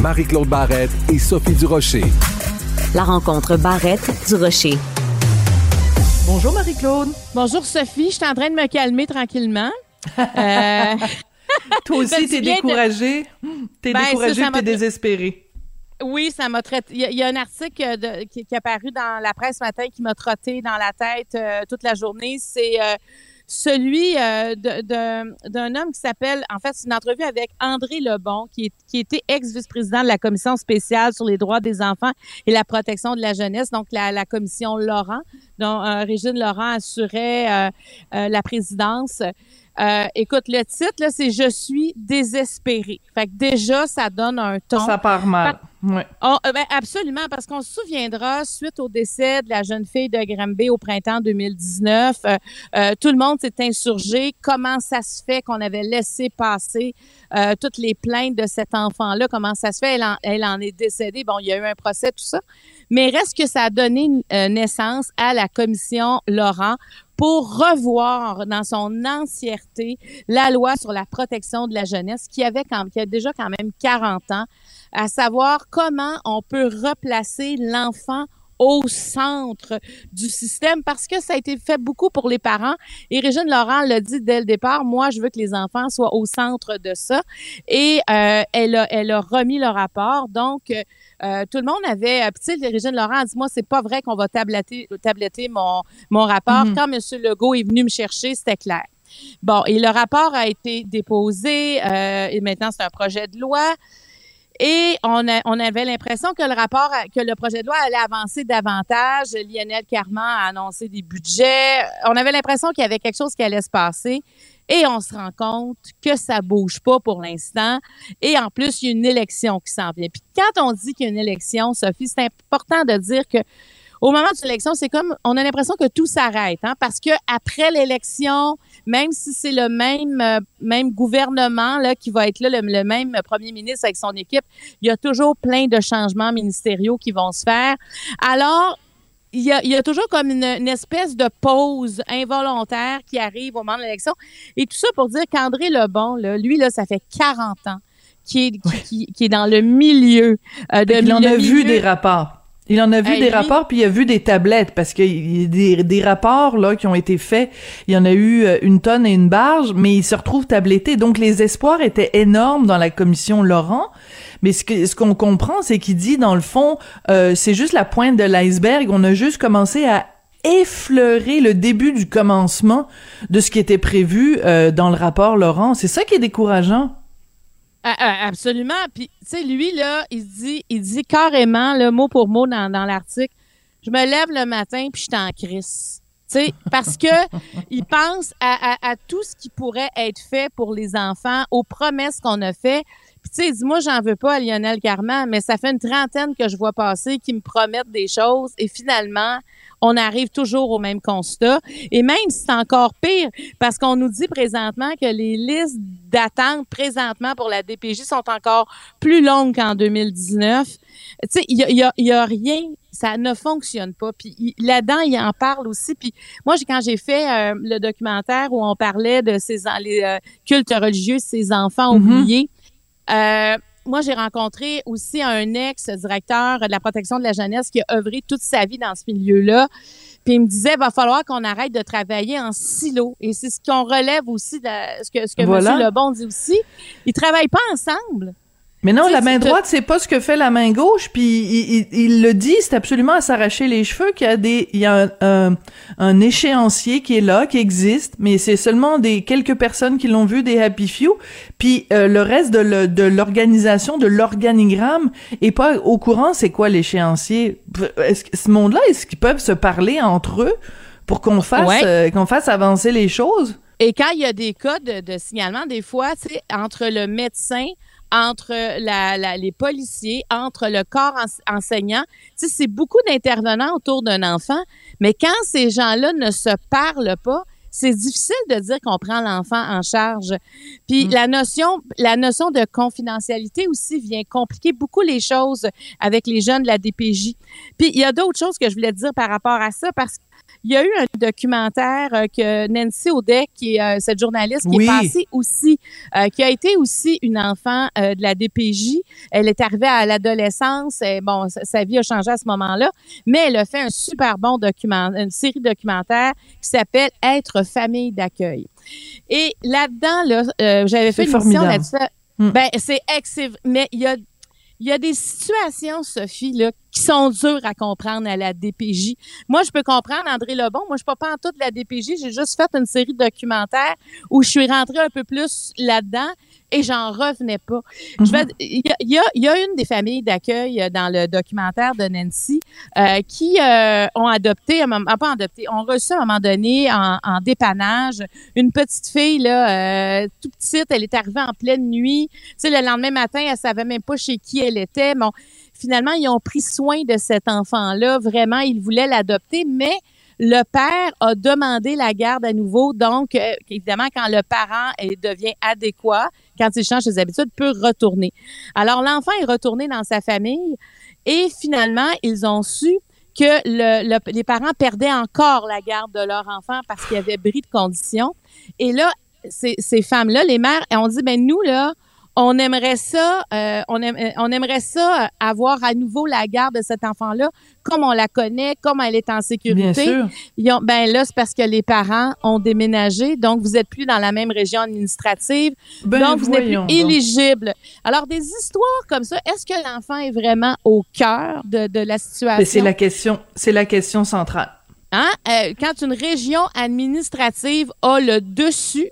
Marie-Claude Barrette et Sophie Durocher. La rencontre Barrette-Durocher. Bonjour Marie-Claude. Bonjour Sophie, je suis en train de me calmer tranquillement. Euh, Toi aussi, t'es découragée. T'es Ben, découragée t'es désespérée. Oui, ça m'a traité. Il y, a- il y a un article de- qui, qui est apparu dans la presse ce matin qui m'a trotté dans la tête euh, toute la journée. C'est euh, celui euh, d'un homme qui s'appelle, en fait, c'est une entrevue avec André Lebon, qui, est, qui était ex-vice-président de la commission spéciale sur les droits des enfants et la protection de la jeunesse, donc la, la commission Laurent, dont euh, Régine Laurent assurait euh, euh, la présidence. Euh, écoute, le titre, là, c'est Je suis désespéré. Fait que déjà, ça donne un ton. Ça part mal. Ouais. Oh, euh, ben, absolument, parce qu'on se souviendra, suite au décès de la jeune fille de Granby au printemps 2019, euh, euh, tout le monde s'est insurgé. Comment ça se fait qu'on avait laissé passer toutes les plaintes de cet enfant-là? Comment ça se fait? Elle en, elle en est décédée. Bon, il y a eu un procès, tout ça. Mais reste que ça a donné naissance à la commission Laurent pour revoir dans son entièreté la loi sur la protection de la jeunesse qui avait quand, qui a déjà quand même 40 ans, à savoir comment on peut replacer l'enfant au centre du système parce que ça a été fait beaucoup pour les parents. Et Régine Laurent l'a dit dès le départ, moi, je veux que les enfants soient au centre de ça. Et euh, elle, a, elle a remis le rapport. Donc, euh, tout le monde avait... euh, Tu sais, Régine Laurent a dit, moi, c'est pas vrai qu'on va tabletter, tabletter mon, mon rapport. Mhm. Quand M. Legault est venu me chercher, c'était clair. Bon, et le rapport a été déposé euh, et maintenant c'est un projet de loi. Et on, a- on avait l'impression que le rapport, que le projet de loi allait avancer davantage. Lionel Carman a annoncé des budgets. On avait l'impression qu'il y avait quelque chose qui allait se passer. Et on se rend compte que ça bouge pas pour l'instant. Et en plus, il y a une élection qui s'en vient. Puis quand on dit qu'il y a une élection, Sophie, c'est important de dire que au moment de l'élection, c'est comme on a l'impression que tout s'arrête, hein, parce que après l'élection, même si c'est le même euh, même gouvernement là qui va être là, le, le même premier ministre avec son équipe, il y a toujours plein de changements ministériaux qui vont se faire. Alors il y, a, il y a toujours comme une, une espèce de pause involontaire qui arrive au moment de l'élection. Et tout ça pour dire qu'André Lebon, là, lui, là, ça fait 40 ans qu'il est, dans le milieu euh, de Il en a vu des rapports. Il en a vu Hey, des lui- rapports, puis il a vu des tablettes, parce qu'il y a des, des rapports là qui ont été faits. Il y en a eu euh, une tonne et une barge, mais il se retrouve tabletté. Donc les espoirs étaient énormes dans la commission Laurent. Mais ce que ce qu'on comprend, c'est qu'il dit dans le fond, euh, c'est juste la pointe de l'iceberg. On a juste commencé à effleurer le début du commencement de ce qui était prévu euh, dans le rapport Laurent. C'est ça qui est décourageant. Absolument. Puis, tu sais, lui, là, il dit, il dit carrément, le mot pour mot dans, dans l'article, je me lève le matin puis je suis en crise. Tu sais, parce que il pense à, à- à tout ce qui pourrait être fait pour les enfants, aux promesses qu'on a fait. Puis tu sais, il dit moi j'en veux pas à Lionel Carman, mais ça fait une trentaine que je vois passer qui me promettent des choses et finalement on arrive toujours au même constat. Et même si c'est encore pire, parce qu'on nous dit présentement que les listes d'attente présentement pour la DPJ sont encore plus longues qu'en 2019. Tu sais, il y a, il y a- il y a rien, ça ne fonctionne pas. Puis là-dedans, il en parle aussi. Puis moi, quand j'ai fait euh, le documentaire où on parlait de ces les euh, cultes religieux, ces enfants Mhm. oubliés, euh, moi, j'ai rencontré aussi un ex-directeur de la protection de la jeunesse qui a œuvré toute sa vie dans ce milieu-là. Puis il me disait, va falloir qu'on arrête de travailler en silo. Et c'est ce qu'on relève aussi, de, ce que, ce que Voilà. M. Lebon dit aussi. Ils travaillent pas ensemble. Mais non, la main droite, c'est pas ce que fait la main gauche, puis il, il- il le dit, c'est absolument à s'arracher les cheveux qu'il y a des, il y a un, un, un échéancier qui est là, qui existe, mais c'est seulement des quelques personnes qui l'ont vu, des happy few, puis euh, le reste de l'organisation, de l'organigramme est pas au courant. C'est quoi l'échéancier? Est-ce que ce monde-là, est-ce qu'ils peuvent se parler entre eux pour qu'on fasse Ouais. euh, qu'on fasse avancer les choses? Et quand il y a des cas de, de signalement, des fois, tu sais, entre le médecin, entre les policiers, entre le corps ens- enseignant, tu sais, c'est beaucoup d'intervenants autour d'un enfant. Mais quand ces gens-là ne se parlent pas, c'est difficile de dire qu'on prend l'enfant en charge. Puis la notion, la notion de confidentialité aussi vient compliquer beaucoup les choses avec les jeunes de la DPJ. Puis il y a d'autres choses que je voulais dire par rapport à ça parce qu'il y a eu un documentaire euh, que Nancy Audet, qui est euh, cette journaliste qui Oui. est passée aussi, euh, qui a été aussi une enfant euh, de la DPJ. Elle est arrivée à l'adolescence. et Bon, sa, sa vie a changé à ce moment-là, mais elle a fait un super bon document, une série documentaire qui s'appelle Être famille d'accueil. Et là-dedans, là, euh, j'avais fait une émission formidable. là-dessus. Mm. Ben, c'est excellent. Mais il y a il y a des situations, Sophie, là, qui sont dures à comprendre à la DPJ. Moi, je peux comprendre André Lebon. Moi, je suis pas en toute la DPJ. J'ai juste fait une série de documentaires où je suis rentrée un peu plus là-dedans et j'en revenais pas. Je vais, il y a, il y, a, il y a une des familles d'accueil euh, dans le documentaire de Nancy euh, qui euh, ont adopté, ah, pas adopté, ont reçu à un moment donné en, en dépannage une petite fille là, euh, tout petite. Elle est arrivée en pleine nuit. Tu sais, le lendemain matin, elle savait même pas chez qui elle était. Bon, finalement, ils ont pris soin de cet enfant-là. Vraiment, ils voulaient l'adopter, mais le père a demandé la garde à nouveau. Donc, euh, évidemment, quand le parent devient adéquat, quand il change ses habitudes, peut retourner. Alors, l'enfant est retourné dans sa famille et finalement, ils ont su que le, le- les parents perdaient encore la garde de leur enfant parce qu'il y avait bris de conditions. Et là, ces, ces femmes-là, les mères, ont dit, ben nous, là, on aimerait ça, euh, on, euh, on aimerait ça euh, avoir à nouveau la garde de cet enfant-là, comme on la connaît, comme elle est en Bien sécurité. sûr. Ils ont, ben là, c'est parce que les parents ont déménagé, donc vous êtes plus dans la même région administrative, Ben, donc vous n'êtes plus donc. éligible. Alors des histoires comme ça, est-ce que l'enfant est vraiment au cœur de, de la situation c'est la question, c'est la question centrale. Hein? Euh, quand une région administrative a le dessus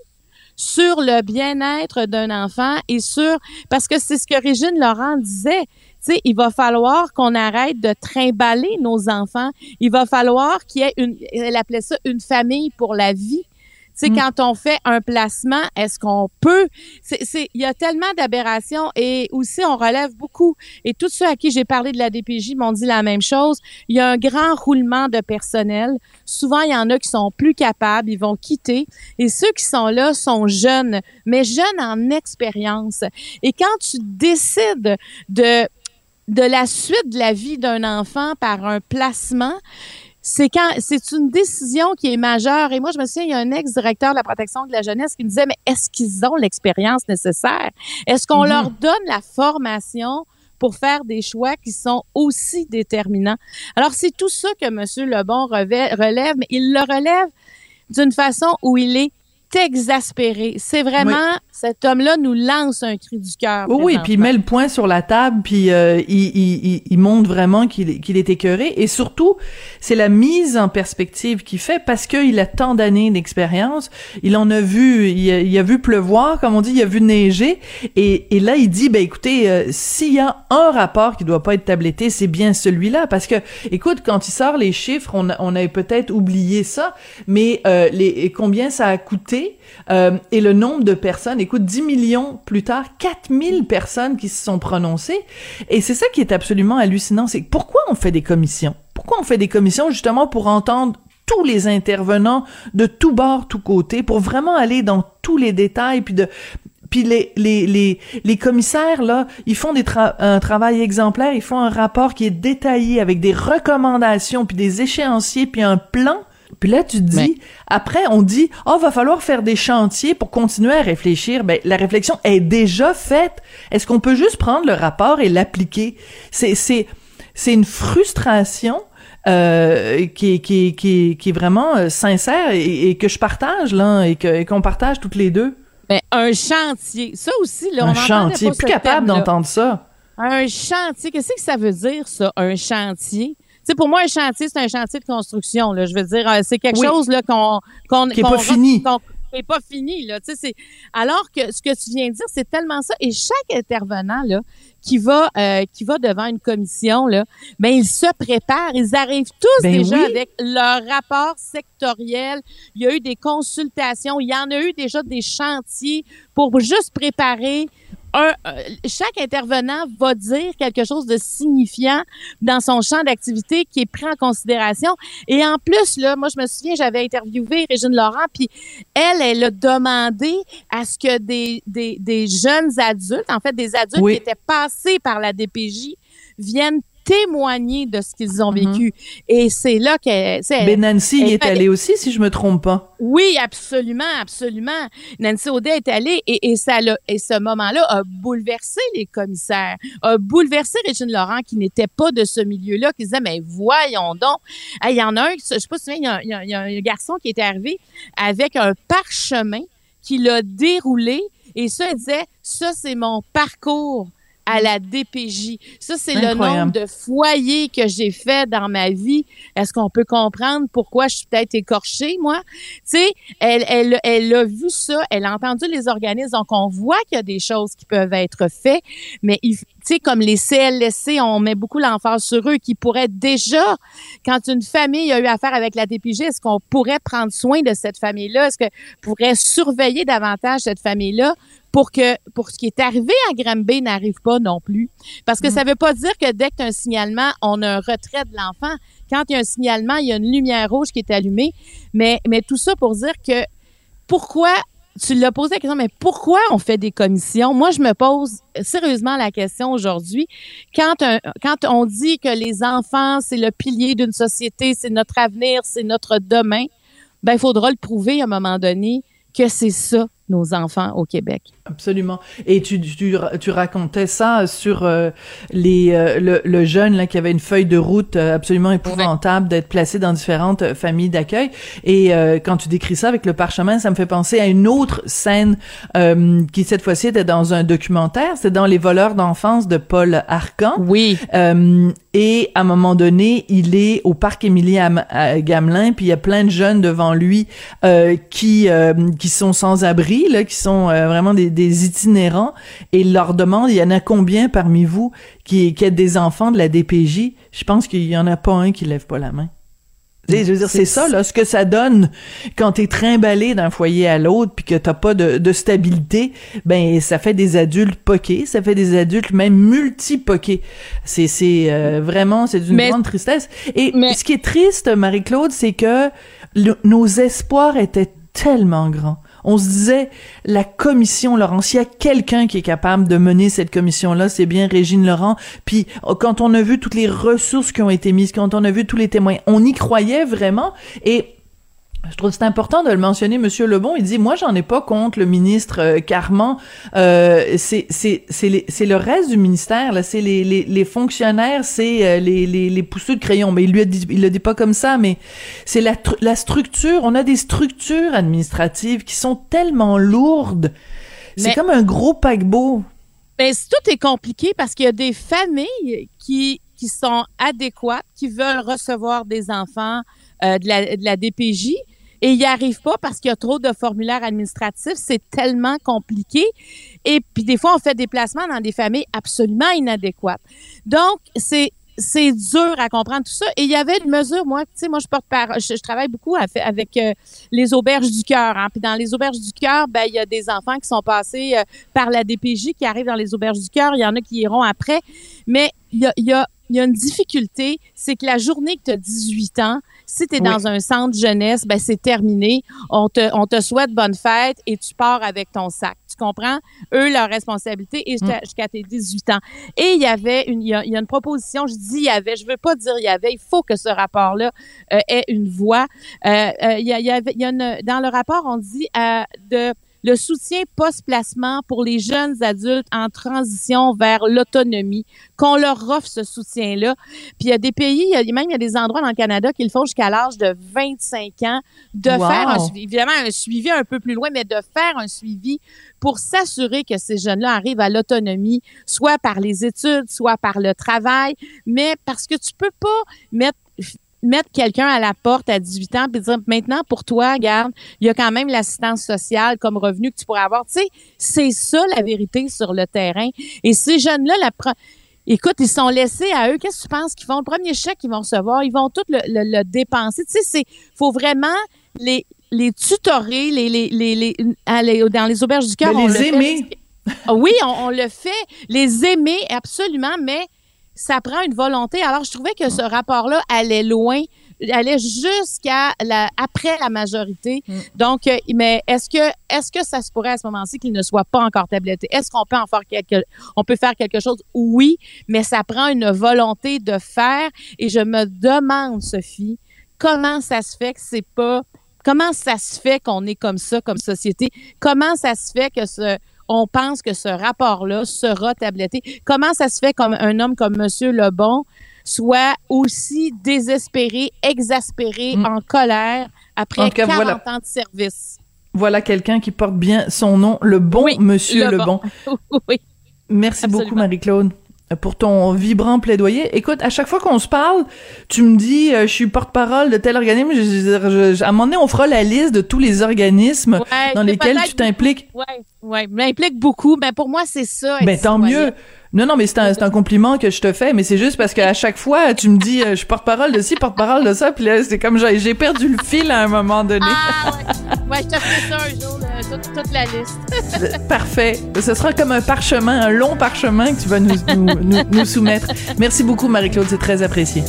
sur le bien-être d'un enfant et sur parce que c'est ce que Régine Laurent disait. Tu sais, il va falloir qu'on arrête de trimballer nos enfants. Il va falloir qu'il y ait une, elle appelait ça une famille pour la vie. Sais, Mm. quand on fait un placement, est-ce qu'on peut? C'est, c'est, il y a tellement d'aberrations et aussi on relève beaucoup. Et tous ceux à qui j'ai parlé de la DPJ m'ont dit la même chose. Il y a un grand roulement de personnel. Souvent, il y en a qui sont plus capables, ils vont quitter. Et ceux qui sont là sont jeunes, mais jeunes en expérience. Et quand tu décides de de la suite de la vie d'un enfant par un placement, c'est quand c'est une décision qui est majeure. Et moi, je me souviens, il y a un ex-directeur de la protection de la jeunesse qui me disait, mais est-ce qu'ils ont l'expérience nécessaire? Est-ce qu'on Mhm. leur donne la formation pour faire des choix qui sont aussi déterminants? Alors, c'est tout ça que M. Lebon relève, mais il le relève d'une façon où il est exaspéré. C'est vraiment, cet homme-là nous lance un cri du cœur. Oui, oui, puis il met le point sur la table, puis euh, il, il, il, il montre vraiment qu'il est- écœuré. Et surtout, c'est la mise en perspective qu'il fait parce qu'il a tant d'années d'expérience. Il en a vu, il a, il a vu pleuvoir, comme on dit, il a vu neiger. Et, et là, il dit, ben écoutez, euh, s'il y a un rapport qui doit pas être tabletté, c'est bien celui-là. Parce que, écoute, quand il sort les chiffres, on, a- on avait peut-être oublié ça, mais euh, les, combien ça a coûté euh, et le nombre de personnes, écoute, 10 millions plus tard, 4000 personnes qui se sont prononcées. Et c'est ça qui est absolument hallucinant, c'est pourquoi on fait des commissions? Pourquoi on fait des commissions justement pour entendre tous les intervenants de tous bords, tous côtés, pour vraiment aller dans tous les détails, puis de puis les, les, les, les commissaires, là, ils font des un travail exemplaire, ils font un rapport qui est détaillé avec des recommandations, puis des échéanciers, puis un plan. Puis là, tu te dis, Mais- après, on dit, oh, va falloir faire des chantiers pour continuer à réfléchir. Ben, la réflexion est déjà faite. Est-ce qu'on peut juste prendre le rapport et l'appliquer? C'est, c'est, c'est une frustration euh, qui, est- qui, qui, qui est vraiment euh, sincère et, et que je partage là et que et qu'on partage toutes les deux. Mais un chantier, ça aussi, là, on Un chantier, pas plus capable d'entendre ça. Un chantier, qu'est-ce que ça veut dire, ça, un chantier? Tu sais, pour moi, un chantier, c'est un chantier de construction. Là. Je veux dire, euh, c'est quelque Oui. chose là qu'on qu'on Qui est qu'on pas fini. pas fini là. Tu sais, c'est alors que ce que tu viens de dire, c'est tellement ça. Et chaque intervenant là qui va euh, qui va devant une commission là, ben ils se préparent. Ils arrivent tous Ben déjà oui. avec leur rapport sectoriel. Il y a eu des consultations. Il y en a eu déjà des chantiers pour juste préparer un, euh, chaque intervenant va dire quelque chose de signifiant dans son champ d'activité qui est pris en considération. Et en plus, là, moi, je me souviens, j'avais interviewé Régine Laurent, puis elle, elle a demandé à ce que des, des, des jeunes adultes, en fait, des adultes Oui. qui étaient passés par la DPJ, viennent témoigner de ce qu'ils ont Mhm. vécu. Et c'est là que... elle- Ben Nancy y elle est allée aussi, si je me trompe pas. oui, absolument, absolument. Nancy Audet est allée et, et, ça et ce moment-là a bouleversé les commissaires, a bouleversé Régine Laurent qui n'était pas de ce milieu-là, qui disait, mais voyons donc. Hey, Il y en a un, je sais pas si il y a, il y a- il y a un garçon qui était arrivé avec un parchemin qui l'a déroulé et ça, il disait, ça, c'est mon parcours à la DPJ. Ça, c'est le nombre de foyers que j'ai fait dans ma vie. Est-ce qu'on peut comprendre pourquoi je suis peut-être écorchée, moi? Tu sais, elle, elle, elle a vu ça, elle a entendu les organismes, donc on voit qu'il y a des choses qui peuvent être faites, mais il- tu sais, comme les CLSC, on met beaucoup l'emphase sur eux, qui pourraient déjà, quand une famille a eu affaire avec la DPJ, est-ce qu'on pourrait prendre soin de cette famille-là? Est-ce qu'on pourrait surveiller davantage cette famille-là? Pour que pour ce qui est arrivé à Granby n'arrive pas non plus? Parce que ça veut pas dire que dès que tu as un signalement, on a un retrait de l'enfant. Quand il y a un signalement, il y a une lumière rouge qui est allumée. Mais, mais tout ça pour dire que pourquoi, tu l'as posé la question, mais pourquoi on fait des commissions? Moi, je me pose sérieusement la question aujourd'hui. Quand, un- quand on dit que les enfants, c'est le pilier d'une société, c'est notre avenir, c'est notre demain, ben, il faudra le prouver à un moment donné que c'est ça, nos enfants au Québec. Absolument. Et tu, tu, tu racontais ça sur euh, les euh, le, le jeune là qui avait une feuille de route euh, absolument épouvantable d'être placé dans différentes euh, familles d'accueil. Et euh, quand tu décris ça avec le parchemin, ça me fait penser à une autre scène euh, qui cette fois-ci était dans un documentaire. C'est dans Les voleurs d'enfance de Paul Arcan. Oui. Et à un moment donné, il est au parc Émilie Gamelin, puis il y a plein de jeunes devant lui euh, qui euh, qui sont sans abri, là, qui sont euh, vraiment des, des itinérants, et il leur demande, il y en a combien parmi vous qui, qui êtes des enfants de la DPJ Je pense qu'il y en a pas un qui lève pas la main. Tu sais, Je veux dire, c'est ça, là, ce que ça donne quand t'es trimballé d'un foyer à l'autre puis que t'as pas de, de stabilité, ben ça fait des adultes poqués, ça fait des adultes même multi-poqués. C'est c'est euh, vraiment c'est d'une grande tristesse. Et Mais- ce qui est triste, Marie-Claude, c'est que le- nos espoirs étaient tellement grands. On se disait, la commission Laurent, s'il y a quelqu'un qui est capable de mener cette commission-là, c'est bien Régine Laurent. Puis oh, quand on a vu toutes les ressources qui ont été mises, quand on a vu tous les témoins, on y croyait vraiment. Et je trouve que c'est important de le mentionner, Monsieur Lebon. Il dit, moi, j'en ai pas contre le ministre euh, Carman. Euh, c'est c'est le reste du ministère là. C'est les, les les fonctionnaires, c'est euh, les les les pousseux de crayon. Mais il lui a dit, il le dit pas comme ça, mais c'est la la structure. On a des structures administratives qui sont tellement lourdes. C'est Mais- comme un gros paquebot. Ben, c- tout est compliqué parce qu'il y a des familles qui, qui sont adéquates, qui veulent recevoir des enfants euh, de, la, de la DPJ et ils n'y arrivent pas parce qu'il y a trop de formulaires administratifs. C'est tellement compliqué. Et puis, des fois, on fait des placements dans des familles absolument inadéquates. Donc, c'est c'est dur à comprendre tout ça. Et il y avait une mesure, moi, tu sais, moi, je porte par, je, travaille beaucoup avec euh, les auberges du cœur. Hein. Puis dans les auberges du cœur, ben, il y a des enfants qui sont passés euh, par la DPJ qui arrivent dans les auberges du cœur. Il y en a qui iront après. Mais il y a, il y a une difficulté, c'est que la journée que tu as 18 ans, si tu es Oui. dans un centre jeunesse, ben c'est terminé. On te, on te souhaite bonne fête et tu pars avec ton sac. Tu comprends? Eux, leur responsabilité est jusqu'à jusqu'à tes 18 ans. Et il y avait une, il y a, il y a une proposition, je dis il y avait, je veux pas dire il y avait, il faut que ce rapport-là euh, ait une voix. Euh, euh, il y a, il y avait, il y a une, dans le rapport, on dit euh, de le soutien post-placement pour les jeunes adultes en transition vers l'autonomie, qu'on leur offre ce soutien-là. Puis il y a des pays, il y a, même il y a des endroits dans le Canada qui le font jusqu'à l'âge de 25 ans, de Wow. faire un, évidemment un suivi un peu plus loin, mais de faire un suivi pour s'assurer que ces jeunes-là arrivent à l'autonomie, soit par les études, soit par le travail, mais parce que tu peux pas mettre mettre quelqu'un à la porte à 18 ans puis dire maintenant pour toi regarde il y a quand même l'assistance sociale comme revenu que tu pourrais avoir tu sais c'est ça la vérité sur le terrain et ces jeunes là la pre- Écoute, ils sont laissés à eux. Qu'est-ce que tu penses qu'ils font? Le premier chèque qu'ils vont recevoir, ils vont tout le, le- le dépenser. Tu sais, c'est, faut vraiment les, les tutorer, les, les, les, les- aller dans les auberges du cœur. Les le aimer. Ah Oui, on, on le fait. Les aimer, absolument, mais ça prend une volonté. Alors, je trouvais que ce rapport-là allait loin, allait jusqu'à la, après la majorité. Donc, euh, mais est-ce que, est-ce que ça se pourrait à ce moment-ci qu'il ne soit pas encore tabletté? Est-ce qu'on peut en faire quelque, on peut faire quelque chose? Oui, mais ça prend une volonté de faire. Et je me demande, Sophie, comment ça se fait que c'est pas, comment ça se fait qu'on est comme ça, comme société? Comment ça se fait que ce, on pense que ce rapport-là sera tabletté. Comment ça se fait comme un homme comme Monsieur Lebon soit aussi désespéré, exaspéré, Mm. en colère après En cas, 40 voilà. ans de service? Voilà quelqu'un qui porte bien son nom, le bon Oui, Monsieur le Lebon. oui. Merci Absolument. beaucoup, Marie-Claude, pour ton vibrant plaidoyer. Écoute, à chaque fois qu'on se parle, tu me dis, euh, je suis porte-parole de tel organisme. Je, je- je- je- à un moment donné, on fera la liste de tous les organismes Ouais, dans lesquels tu t'impliques. Ouais, ouais, m'implique beaucoup. Ben pour moi, c'est ça. Ben tant mieux. Non, non, mais c'est un, un compliment que je te fais, mais c'est juste parce qu'à chaque fois, tu me dis, euh, je porte-parole de ci, porte-parole de ça, puis là, c'est comme j'ai j'ai perdu le fil à un moment donné. Ah ouais. ouais, je te ferai ça un jour, là, toute, toute la liste. Parfait. Ce sera comme un parchemin, un long parchemin que tu vas nous, nous, nous, nous soumettre. Merci beaucoup, Marie-Claude, c'est très apprécié.